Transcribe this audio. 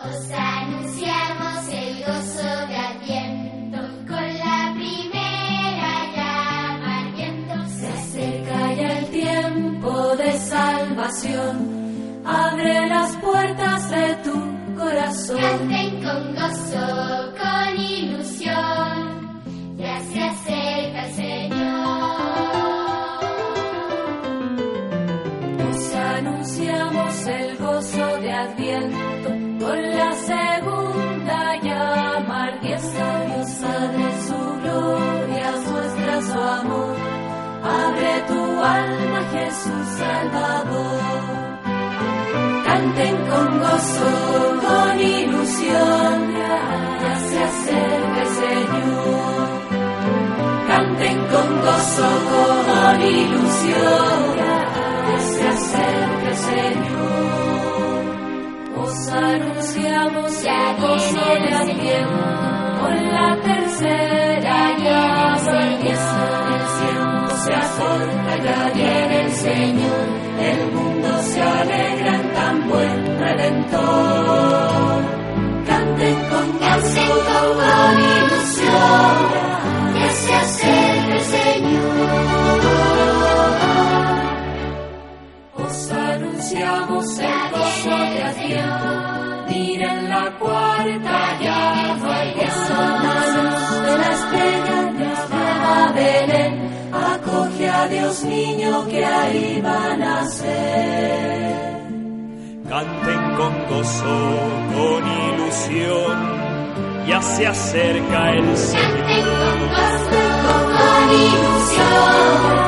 Os anunciamos el gozo de Adviento con la primera llama ardiendo. Se acerca ya el tiempo de salvación. Abre las puertas de tu corazón. Canten con gozo, con ilusión, ya se acerca el Señor. Os anunciamos el gozo de Adviento con la segunda llama ardiendo. Dios abre su gloria, muestra su amor. Abre tu alma, Jesús Salvador. Canten con gozo, con ilusión, anunciamos el gozo de Adviento, con la tercera llama ardiendo. El tiempo se acerca, ya viene el Señor, el mundo se alegra en tan buen Redentor. Canten con Canten con con ilusión, Ya se acerca el Señor. Os anunciamos el gozo de Adviento. Miren la cuarta llama y la luz de la estrella llama a Belén. Acoge a Dios niño que ahí va a nacer. Canten con gozo, con ilusión, ya se acerca el Canten con Señor. gozo, con ilusión,